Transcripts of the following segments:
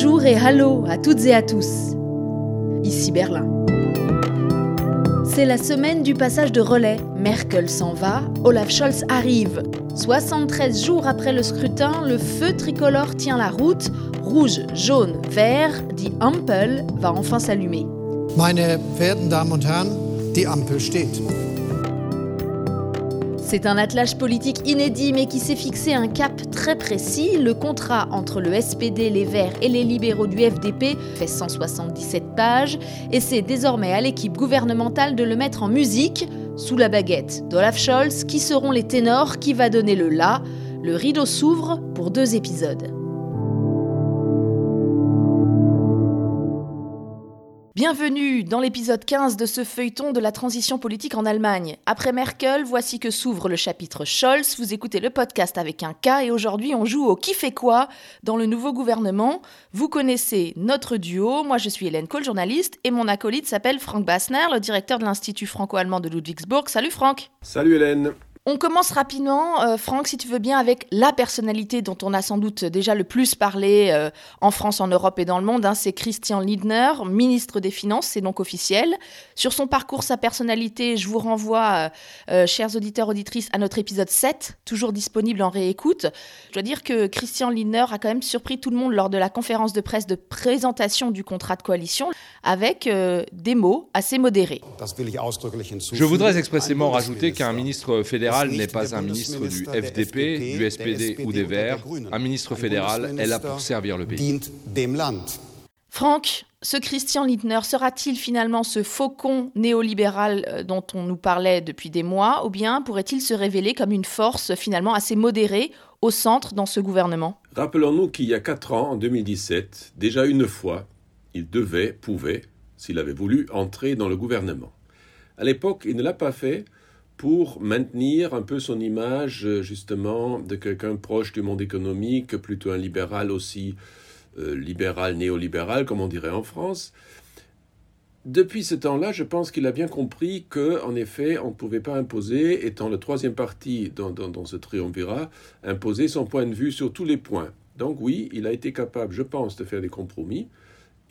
Bonjour et hallo à toutes et à tous. Ici Berlin. C'est la semaine du passage de relais. Merkel s'en va, Olaf Scholz arrive. 73 jours après le scrutin, le feu tricolore tient la route. Rouge, jaune, vert, dit Ampel va enfin s'allumer. Meine verehrten Damen und Herren, die Ampel steht. C'est un attelage politique inédit mais qui s'est fixé un cap très précis. Le contrat entre le SPD, les Verts et les libéraux du FDP fait 177 pages et c'est désormais à l'équipe gouvernementale de le mettre en musique sous la baguette d'Olaf Scholz qui seront les ténors qui va donner le la. Le rideau s'ouvre pour deux épisodes. Bienvenue dans l'épisode 15 de ce feuilleton de la transition politique en Allemagne. Après Merkel, voici que s'ouvre le chapitre Scholz. Vous écoutez le podcast avec un K et aujourd'hui on joue au qui fait quoi dans le nouveau gouvernement. Vous connaissez notre duo. Moi je suis Hélène Kohl, journaliste, et mon acolyte s'appelle Frank Bassner, le directeur de l'Institut franco-allemand de Ludwigsburg. Salut Franck. Salut Hélène. On commence rapidement, euh, Franck, si tu veux bien, avec la personnalité dont on a sans doute déjà le plus parlé euh, en France, en Europe et dans le monde. Hein, c'est Christian Lindner, ministre des Finances, c'est donc officiel. Sur son parcours, sa personnalité, je vous renvoie, euh, chers auditeurs, auditrices, à notre épisode 7, toujours disponible en réécoute. Je dois dire que Christian Lindner a quand même surpris tout le monde lors de la conférence de presse de présentation du contrat de coalition avec des mots assez modérés. Je voudrais expressément rajouter qu'un ministre fédéral n'est pas un ministre du FDP, du SPD ou des Verts. Un ministre fédéral est là pour servir le pays. Franck, ce Christian Lindner sera-t-il finalement ce faucon néolibéral euh, dont on nous parlait depuis des mois, ou bien pourrait-il se révéler comme une force finalement assez modérée au centre dans ce gouvernement? Rappelons-nous qu'il y a quatre ans, en 2017, déjà une fois, il devait, pouvait, s'il avait voulu, entrer dans le gouvernement. À l'époque, il ne l'a pas fait pour maintenir un peu son image justement de quelqu'un proche du monde économique, plutôt un libéral aussi euh, libéral, néolibéral, comme on dirait en France. Depuis ce temps-là, je pense qu'il a bien compris que, en effet, on ne pouvait pas imposer, étant le troisième parti dans, dans, dans ce triumvirat, imposer son point de vue sur tous les points. Donc oui, il a été capable, je pense, de faire des compromis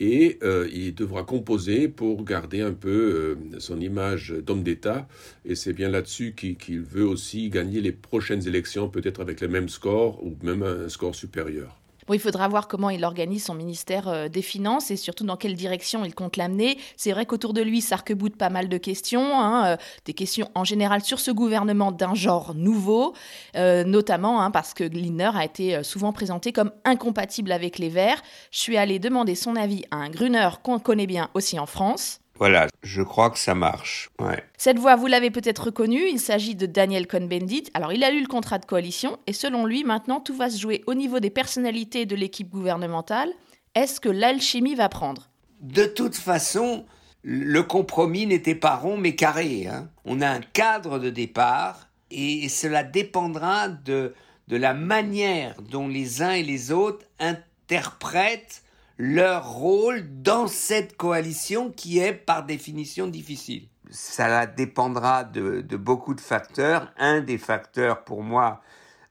et euh, il devra composer pour garder un peu euh, son image d'homme d'État. Et c'est bien là-dessus qu'il veut aussi gagner les prochaines élections, peut-être avec le même score ou même un score supérieur il faudra voir comment il organise son ministère euh, des Finances et surtout dans quelle direction il compte l'amener. C'est vrai qu'autour de lui s'arc-boute pas mal de questions, hein, euh, des questions en général sur ce gouvernement d'un genre nouveau, euh, notamment hein, parce que Lindner a été souvent présenté comme incompatible avec les Verts. Je suis allée demander son avis à un Gruner qu'on connaît bien aussi en France. Voilà, je crois que ça marche. Cette voix, vous l'avez peut-être reconnue, il s'agit de Daniel Cohn-Bendit. Alors, il a lu le contrat de coalition et selon lui, maintenant, tout va se jouer au niveau des personnalités de l'équipe gouvernementale. Est-ce que l'alchimie va prendre? De toute façon, le compromis n'était pas rond mais carré. Hein. On a un cadre de départ et cela dépendra de, de la manière dont les uns et les autres interprètent leur rôle dans cette coalition qui est par définition difficile. Ça dépendra de, beaucoup de facteurs. Un des facteurs pour moi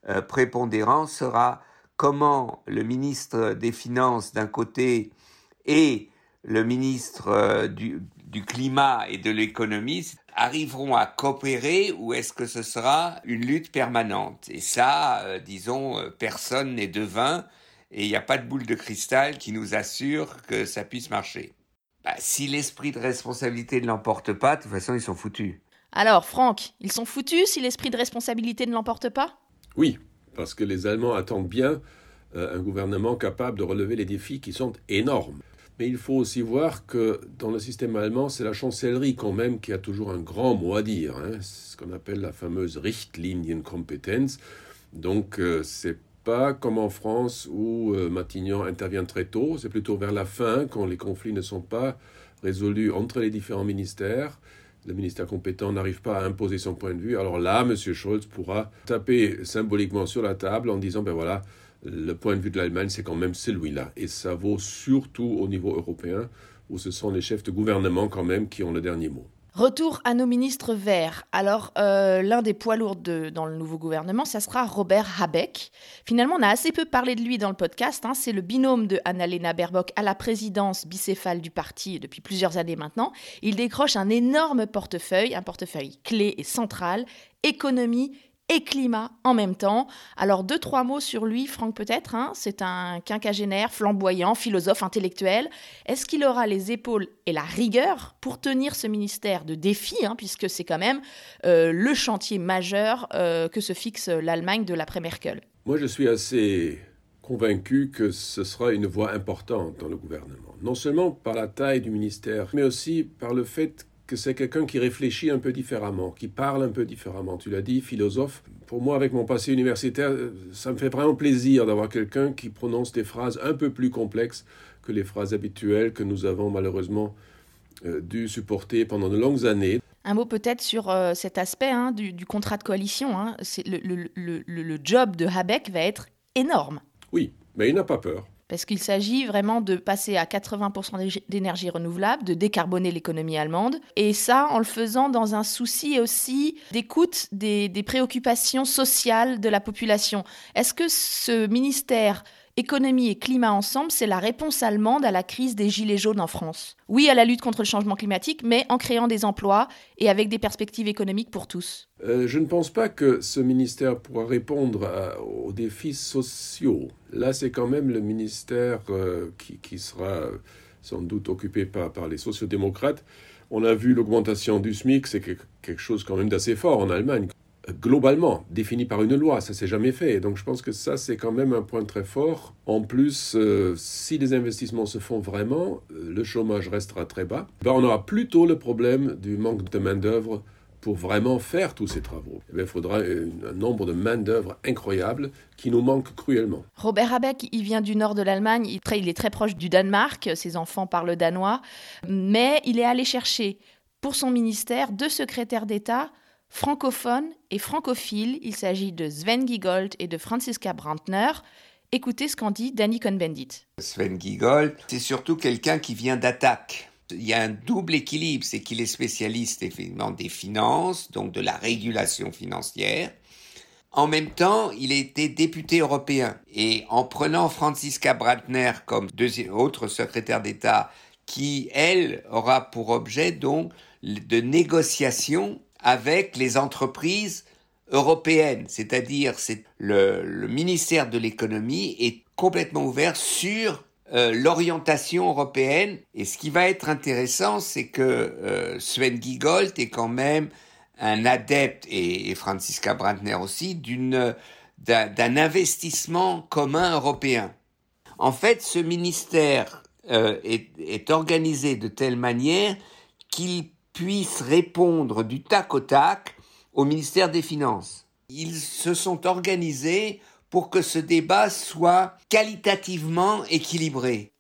euh, prépondérant sera comment le ministre des Finances d'un côté et le ministre euh, du, climat et de l'économie arriveront à coopérer ou est-ce que ce sera une lutte permanente? Et ça, euh, disons, personne n'est devin et il n'y a pas de boule de cristal qui nous assure que ça puisse marcher. Bah, si l'esprit de responsabilité ne l'emporte pas, de toute façon, ils sont foutus. Alors, Franck, ils sont foutus si l'esprit de responsabilité ne l'emporte pas? Oui, parce que les Allemands attendent bien euh, un gouvernement capable de relever les défis qui sont énormes. Mais il faut aussi voir que dans le système allemand, c'est la chancellerie quand même qui a toujours un grand mot à dire. Hein. ce qu'on appelle la fameuse Richtlinienkompetenz. Donc euh, c'est pas comme en France où euh, Matignon intervient très tôt, c'est plutôt vers la fin, quand les conflits ne sont pas résolus entre les différents ministères. Le ministère compétent n'arrive pas à imposer son point de vue. Alors là, M. Scholz pourra taper symboliquement sur la table en disant, ben voilà, le point de vue de l'Allemagne, c'est quand même celui-là. Et ça vaut surtout au niveau européen, où ce sont les chefs de gouvernement quand même qui ont le dernier mot. Retour à nos ministres verts. Alors, euh, l'un des poids lourds dans le nouveau gouvernement, ça sera Robert Habeck. Finalement, on a assez peu parlé de lui dans le podcast. Hein. C'est le binôme de Annalena Baerbock à la présidence bicéphale du parti depuis plusieurs années maintenant. Il décroche un énorme portefeuille, un portefeuille clé et central, économie et climat en même temps. Alors deux, trois mots sur lui, Franck peut-être. Hein. C'est un quinquagénaire, flamboyant, philosophe, intellectuel. Est-ce qu'il aura les épaules et la rigueur pour tenir ce ministère de défi, hein, puisque c'est quand même euh, le chantier majeur euh, que se fixe l'Allemagne de l'après-Merkel Moi, je suis assez convaincu que ce sera une voie importante dans le gouvernement. Non seulement par la taille du ministère, mais aussi par le fait que c'est quelqu'un qui réfléchit un peu différemment, qui parle un peu différemment. Tu l'as dit, philosophe. Pour moi, avec mon passé universitaire, ça me fait vraiment plaisir d'avoir quelqu'un qui prononce des phrases un peu plus complexes que les phrases habituelles que nous avons malheureusement euh, dû supporter pendant de longues années. Un mot peut-être sur euh, cet aspect hein, du, contrat de coalition. Hein. Le, le job de Habeck va être énorme. Oui, mais il n'a pas peur parce qu'il s'agit vraiment de passer à 80% d'énergie renouvelable, de décarboner l'économie allemande, et ça en le faisant dans un souci aussi d'écoute des, des préoccupations sociales de la population. Est-ce que ce ministère Économie et climat ensemble, c'est la réponse allemande à la crise des gilets jaunes en France. Oui à la lutte contre le changement climatique, mais en créant des emplois et avec des perspectives économiques pour tous. Euh, je ne pense pas que ce ministère pourra répondre aux défis sociaux. Là, c'est quand même le ministère euh, qui, sera sans doute occupé par, par les sociodémocrates. On a vu l'augmentation du SMIC, c'est quelque chose quand même d'assez fort en Allemagne globalement défini par une loi. Ça s'est jamais fait. Donc je pense que ça, c'est quand même un point très fort. En plus, euh, si les investissements se font vraiment, euh, le chômage restera très bas. Ben, on aura plutôt le problème du manque de main-d'œuvre pour vraiment faire tous ces travaux. Eh il faudra un nombre de main-d'œuvre incroyable qui nous manque cruellement. Robert Habeck, il vient du nord de l'Allemagne, il, il est très proche du Danemark, ses enfants parlent danois, mais il est allé chercher pour son ministère deux secrétaires d'État Francophone et francophile, il s'agit de Sven Giegold et de Franziska Brandner. Écoutez ce qu'en dit Danny Cohn-Bendit. Sven Giegold, c'est surtout quelqu'un qui vient d'attaque. Il y a un double équilibre, c'est qu'il est spécialiste effectivement des finances, donc de la régulation financière. En même temps, il été député européen. Et en prenant Franziska Brandner comme deuxième, autre secrétaire d'État, qui, elle, aura pour objet donc de négociation avec les entreprises européennes, c'est-à-dire c'est le, ministère de l'économie est complètement ouvert sur euh, l'orientation européenne. Et ce qui va être intéressant, c'est que euh, Sven Giegold est quand même un adepte, et, Franziska Brandner aussi, d'un investissement commun européen. En fait, ce ministère euh, est, est organisé de telle manière qu'il puissent répondre du tac au tac au ministère des Finances. Ils se sont organisés pour que ce débat soit qualitativement équilibré.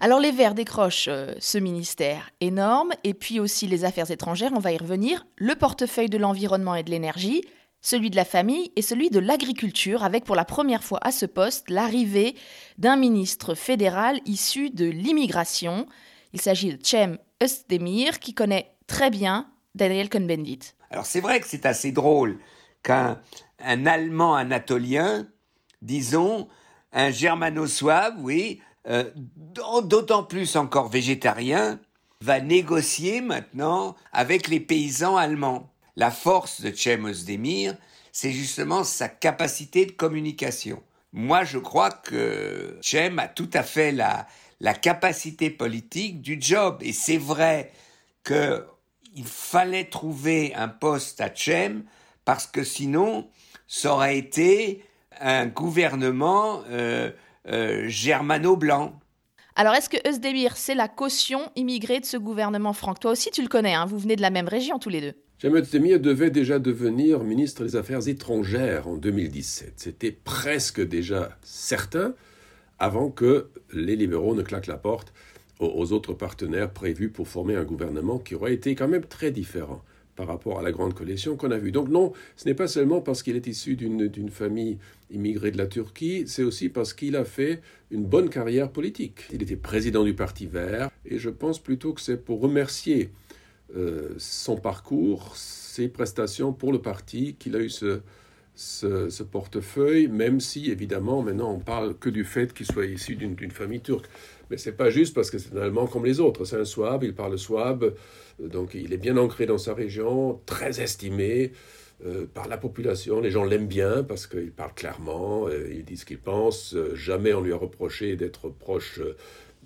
Alors les Verts décrochent euh, ce ministère énorme, et puis aussi les affaires étrangères, on va y revenir, le portefeuille de l'environnement et de l'énergie, celui de la famille et celui de l'agriculture, avec pour la première fois à ce poste l'arrivée d'un ministre fédéral issu de l'immigration. Il s'agit de Cem Özdemir, qui connaît très bien Daniel Cohn-Bendit. Alors c'est vrai que c'est assez drôle qu'un un Allemand anatolien, disons, un germano-suave, oui, euh, d'autant plus encore végétarien, va négocier maintenant avec les paysans allemands. La force de Cem Özdemir, c'est justement sa capacité de communication. Moi, je crois que Cem a tout à fait la, la capacité politique du job. Et c'est vrai que il fallait trouver un poste à Chem parce que sinon, ça aurait été un gouvernement euh, euh, germano-blanc. Alors, est-ce que Özdemir, c'est la caution immigrée de ce gouvernement, Franck Toi aussi, tu le connais, hein vous venez de la même région tous les deux. Cem Özdemir devait déjà devenir ministre des Affaires étrangères en 2017. C'était presque déjà certain avant que les libéraux ne claquent la porte aux autres partenaires prévus pour former un gouvernement qui aurait été quand même très différent par rapport à la grande coalition qu'on a vue. Donc non, ce n'est pas seulement parce qu'il est issu d'une famille immigrée de la Turquie, c'est aussi parce qu'il a fait une bonne carrière politique. Il était président du Parti vert, et je pense plutôt que c'est pour remercier son parcours, ses prestations pour le parti, qu'il a eu ce, ce, portefeuille, même si évidemment maintenant on parle que du fait qu'il soit issu d'une famille turque. Mais c'est pas juste parce que c'est un Allemand comme les autres. C'est un Souabe, il parle Souabe, donc il est bien ancré dans sa région, très estimé euh, par la population. Les gens l'aiment bien parce qu'il parle clairement, euh, il dit ce qu'il pense. Euh, jamais on lui a reproché d'être proche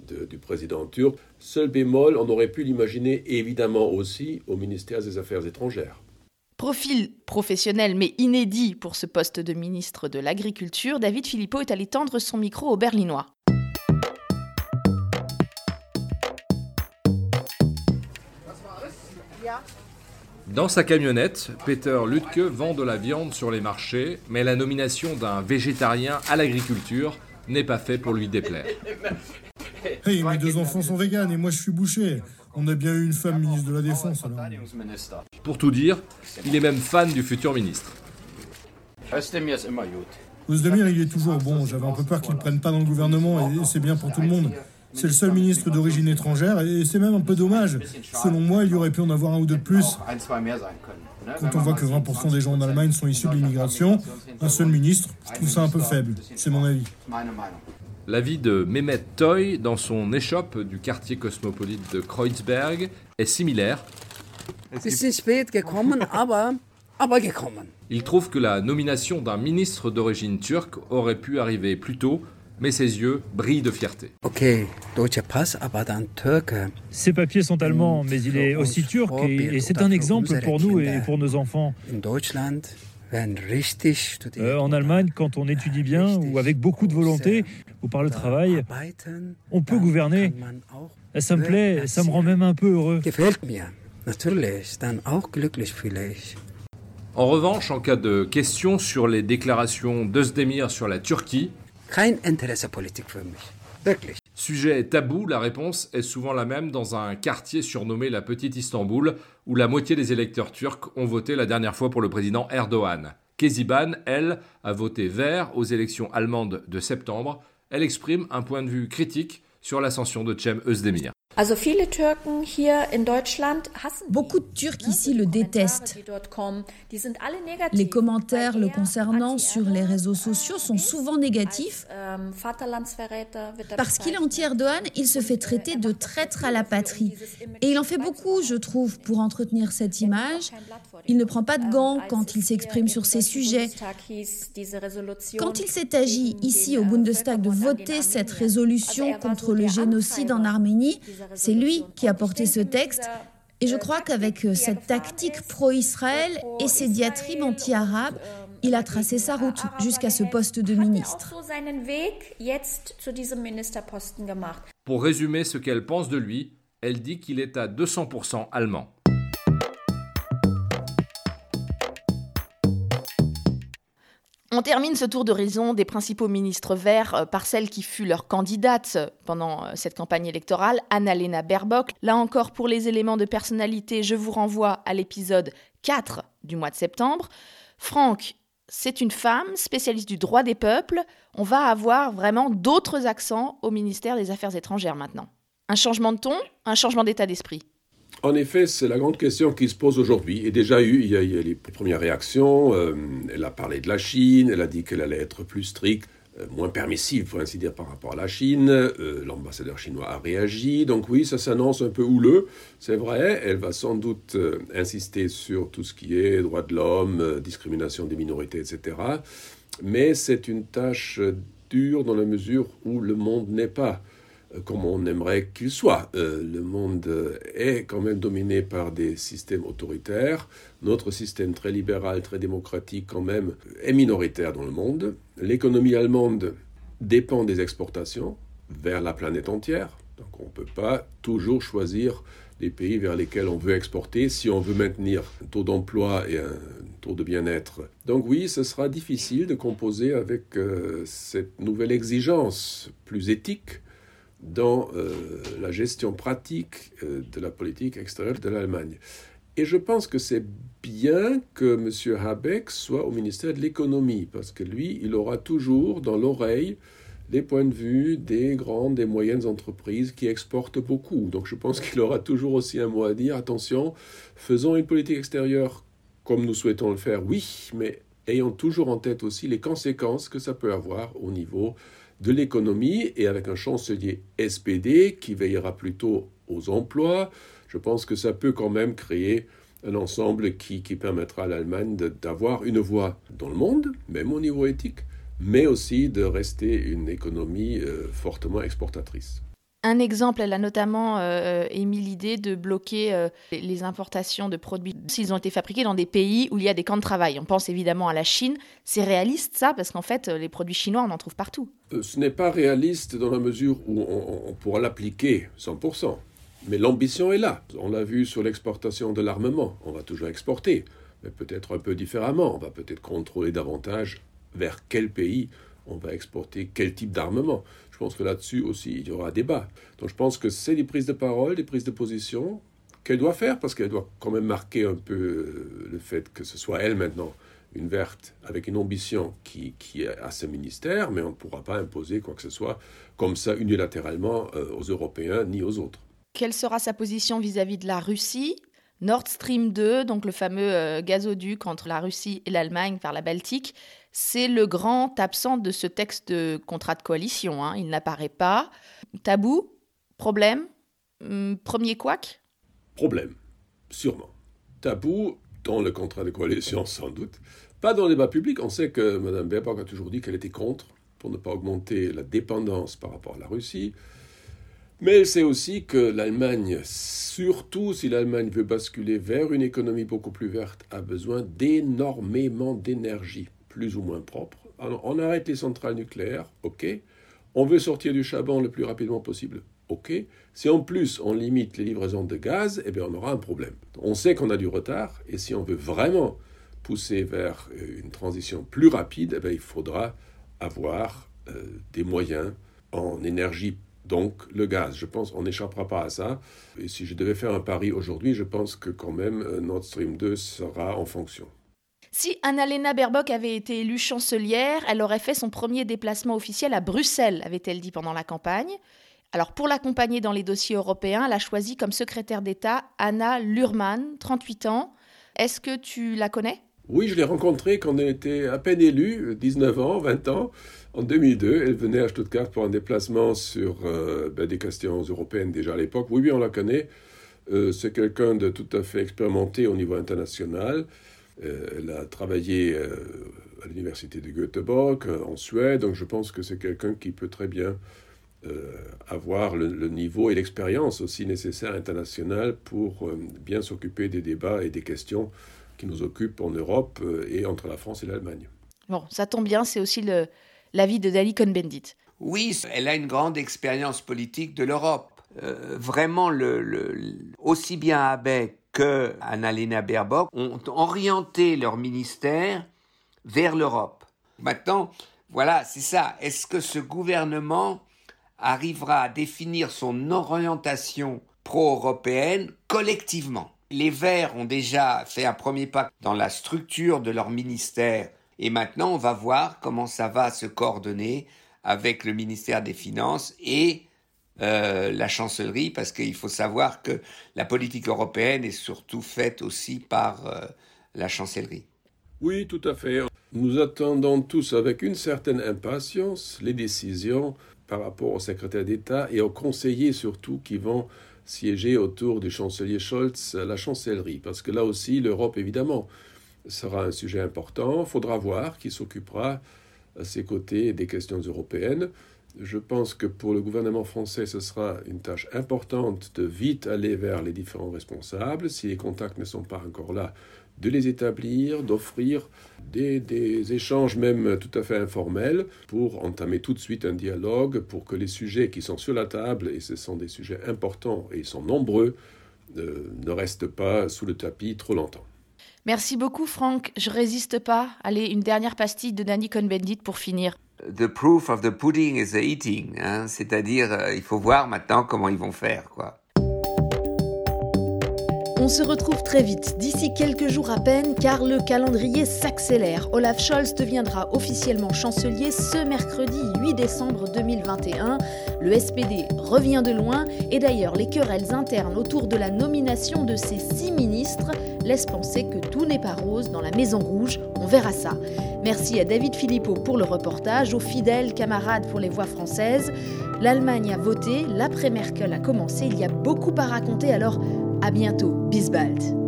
du président turc. Seul bémol, on aurait pu l'imaginer évidemment aussi au ministère des Affaires étrangères. Profil professionnel mais inédit pour ce poste de ministre de l'Agriculture, David Philippot est allé tendre son micro aux Berlinois. Dans sa camionnette, Peter Lutke vend de la viande sur les marchés, mais la nomination d'un végétarien à l'agriculture n'est pas fait pour lui déplaire. Hey, mes deux enfants sont véganes et moi je suis bouché. On a bien eu une femme ministre de la Défense alors. Pour tout dire, il est même fan du futur ministre. Ozdemir, il est toujours bon. J'avais un peu peur qu'il ne prenne pas dans le gouvernement et c'est bien pour tout le monde. C'est le seul ministre d'origine étrangère et c'est même un peu dommage. Selon moi, il y aurait pu en avoir un ou deux de plus. Quand on voit que 20% des gens en Allemagne sont issus de l'immigration, un seul ministre, je trouve ça un peu faible. C'est mon avis. L'avis de Mehmet Toy dans son échoppe du quartier cosmopolite de Kreuzberg est similaire. Il trouve que la nomination d'un ministre d'origine turque aurait pu arriver plus tôt, mais ses yeux brillent de fierté. Ses papiers sont allemands, mais il est aussi turc et, c'est un exemple pour nous et pour nos enfants. Euh, en Allemagne, quand on étudie bien ou avec beaucoup de volonté ou par le travail, on peut gouverner. Ça me plaît, ça me rend même un peu heureux. En revanche, en cas de question sur les déclarations d'Özdemir sur la Turquie, Sujet tabou, la réponse est souvent la même dans un quartier surnommé la Petite Istanbul, où la moitié des électeurs turcs ont voté la dernière fois pour le président Erdogan. Keziban, elle, a voté vert aux élections allemandes de septembre. Elle exprime un point de vue critique sur l'ascension de Cem Özdemir. Beaucoup de Turcs ici le détestent. Les commentaires le concernant sur les réseaux sociaux sont souvent négatifs. Ähm, Parce qu'il est anti-Erdogan, il se fait traiter de traître à la patrie. Et il en fait beaucoup, je trouve, pour entretenir cette image. Il ne prend pas de ähm, gants quand il s'exprime sur ces sujets. Quand il s'est agi ici au äh, Bundestag de voter cette résolution er contre le génocide en Arménie, c'est lui qui a porté ce texte. Et je crois qu'avec euh, cette tactique pro-Israël et ses diatribes anti-arabes, il a tracé sa route jusqu'à ce poste de ministre. Pour résumer ce qu'elle pense de lui, elle dit qu'il est à 200% allemand. On termine ce tour d'horizon des principaux ministres verts euh, par celle qui fut leur candidate pendant euh, cette campagne électorale, Annalena Baerbock. Là encore, pour les éléments de personnalité, je vous renvoie à l'épisode 4 du mois de septembre. Franck, c'est une femme spécialiste du droit des peuples. On va avoir vraiment d'autres accents au ministère des Affaires étrangères maintenant. Un changement de ton, un changement d'état d'esprit? En effet, c'est la grande question qui se pose aujourd'hui. Et déjà eu, il y a, les premières réactions. Euh, elle a parlé de la Chine, elle a dit qu'elle allait être plus stricte, euh, moins permissive, pour ainsi dire, par rapport à la Chine. Euh, l'ambassadeur chinois a réagi. Donc oui, ça s'annonce un peu houleux, c'est vrai. Elle va sans doute insister sur tout ce qui est droits de l'homme, discrimination des minorités, etc. Mais c'est une tâche dure dans la mesure où le monde n'est pas comme on aimerait qu'il soit. Euh, le monde est quand même dominé par des systèmes autoritaires. Notre système très libéral, très démocratique quand même est minoritaire dans le monde. L'économie allemande dépend des exportations vers la planète entière. Donc on ne peut pas toujours choisir les pays vers lesquels on veut exporter si on veut maintenir un taux d'emploi et un taux de bien-être. Donc oui, ce sera difficile de composer avec euh, cette nouvelle exigence plus éthique dans euh, la gestion pratique euh, de la politique extérieure de l'Allemagne. Et je pense que c'est bien que M. Habeck soit au ministère de l'économie, parce que lui, il aura toujours dans l'oreille les points de vue des grandes et moyennes entreprises qui exportent beaucoup. Donc je pense qu'il aura toujours aussi un mot à dire. Attention, faisons une politique extérieure comme nous souhaitons le faire, oui, mais ayons toujours en tête aussi les conséquences que ça peut avoir au niveau de l'économie et avec un chancelier SPD qui veillera plutôt aux emplois, je pense que ça peut quand même créer un ensemble qui, permettra à l'Allemagne d'avoir une voix dans le monde, même au niveau éthique, mais aussi de rester une économie euh, fortement exportatrice. Un exemple, elle a notamment euh, émis l'idée de bloquer euh, les importations de produits s'ils ont été fabriqués dans des pays où il y a des camps de travail. On pense évidemment à la Chine. C'est réaliste ça Parce qu'en fait, les produits chinois, on en trouve partout. ce n'est pas réaliste dans la mesure où on, on pourra l'appliquer 100%. Mais l'ambition est là. On l'a vu sur l'exportation de l'armement. On va toujours exporter, mais peut-être un peu différemment. On va peut-être contrôler davantage vers quel pays on va exporter quel type d'armement. Je pense que là-dessus aussi, il y aura un débat. Donc je pense que c'est des prises de parole, des prises de position qu'elle doit faire, parce qu'elle doit quand même marquer un peu euh, le fait que ce soit elle maintenant une verte avec une ambition qui, qui est à ce ministère, mais on ne pourra pas imposer quoi que ce soit comme ça unilatéralement euh, aux Européens ni aux autres. Quelle sera sa position vis-à-vis de la Russie? Nord Stream 2, donc le fameux euh, gazoduc entre la Russie et l'Allemagne vers la Baltique, c'est le grand absent de ce texte de contrat de coalition. Hein. Il n'apparaît pas. Tabou? Problème? Hum, Premier couac? Problème, sûrement. Tabou dans le contrat de coalition, sans doute. Pas dans le débat public. On sait que Mme Baerbock a toujours dit qu'elle était contre pour ne pas augmenter la dépendance par rapport à la Russie. Mais elle sait aussi que l'Allemagne, surtout si l'Allemagne veut basculer vers une économie beaucoup plus verte, a besoin d'énormément d'énergie, plus ou moins propre. on arrête les centrales nucléaires, ok. On veut sortir du charbon le plus rapidement possible, ok. Si en plus on limite les livraisons de gaz, eh bien on aura un problème. On sait qu'on a du retard, et si on veut vraiment pousser vers euh, une transition plus rapide, eh il faudra avoir euh, des moyens en énergie donc le gaz, je pense, on n'échappera pas à ça. Et si je devais faire un pari aujourd'hui, je pense que quand même euh, Nord Stream 2 sera en fonction. Si Annalena Baerbock avait été élue chancelière, elle aurait fait son premier déplacement officiel à Bruxelles, avait-elle dit pendant la campagne. Alors pour l'accompagner dans les dossiers européens, elle a choisi comme secrétaire d'État Anna Lurman, 38 ans. Est-ce que tu la connais? Oui, je l'ai rencontrée quand elle était à peine élue, 19 ans, 20 ans. En 2002, elle venait à Stuttgart pour un déplacement sur euh, ben, des questions européennes déjà à l'époque. Oui, oui, on la connaît. Euh, c'est quelqu'un de tout à fait expérimenté au niveau international. Euh, elle a travaillé à l'université de Göteborg en Suède, donc je pense que c'est quelqu'un qui peut très bien avoir le, le, niveau et l'expérience aussi nécessaires international pour bien s'occuper des débats et des questions qui nous occupent en Europe et entre la France et l'Allemagne. Bon, ça tombe bien, c'est aussi l'avis de Dali Cohn-Bendit. Oui, elle a une grande expérience politique de l'Europe. Euh, vraiment, le, aussi bien Abbé que Annalena Baerbock ont orienté leur ministère vers l'Europe. Maintenant, voilà, c'est ça. Est-ce que ce gouvernement arrivera à définir son orientation pro-européenne collectivement? Les Verts ont déjà fait un premier pas dans la structure de leur ministère et maintenant, on va voir comment ça va se coordonner avec le ministère des Finances et euh, la chancellerie, parce qu'il faut savoir que la politique européenne est surtout faite aussi par euh, la chancellerie. Oui, tout à fait. Nous attendons tous avec une certaine impatience les décisions par rapport au secrétaire d'État et aux conseillers surtout qui vont siéger autour du chancelier Scholz à la chancellerie. Parce que là aussi, l'Europe, évidemment, sera un sujet important. Faudra voir qui s'occupera à ses côtés des questions européennes. Je pense que pour le gouvernement français, ce sera une tâche importante de vite aller vers les différents responsables. Si les contacts ne sont pas encore là, de les établir, d'offrir des, échanges même tout à fait informels pour entamer tout de suite un dialogue, pour que les sujets qui sont sur la table, et ce sont des sujets importants et ils sont nombreux, euh, ne restent pas sous le tapis trop longtemps. Merci beaucoup, Franck. Je résiste pas. Allez, une dernière pastille de Danny Cohn-Bendit pour finir. The proof of the pudding is the eating. Hein. C'est-à-dire, euh, il faut voir maintenant comment ils vont faire, quoi. On se retrouve très vite, d'ici quelques jours à peine, car le calendrier s'accélère. Olaf Scholz deviendra officiellement chancelier ce mercredi 8 décembre 2021. Le SPD revient de loin, et d'ailleurs les querelles internes autour de la nomination de ces six ministres laissent penser que tout n'est pas rose dans la Maison Rouge. On verra ça. Merci à David Philippot pour le reportage, aux fidèles camarades pour les voix françaises. L'Allemagne a voté, l'après-Merkel a commencé, il y a beaucoup à raconter, alors à bientôt, bis bald.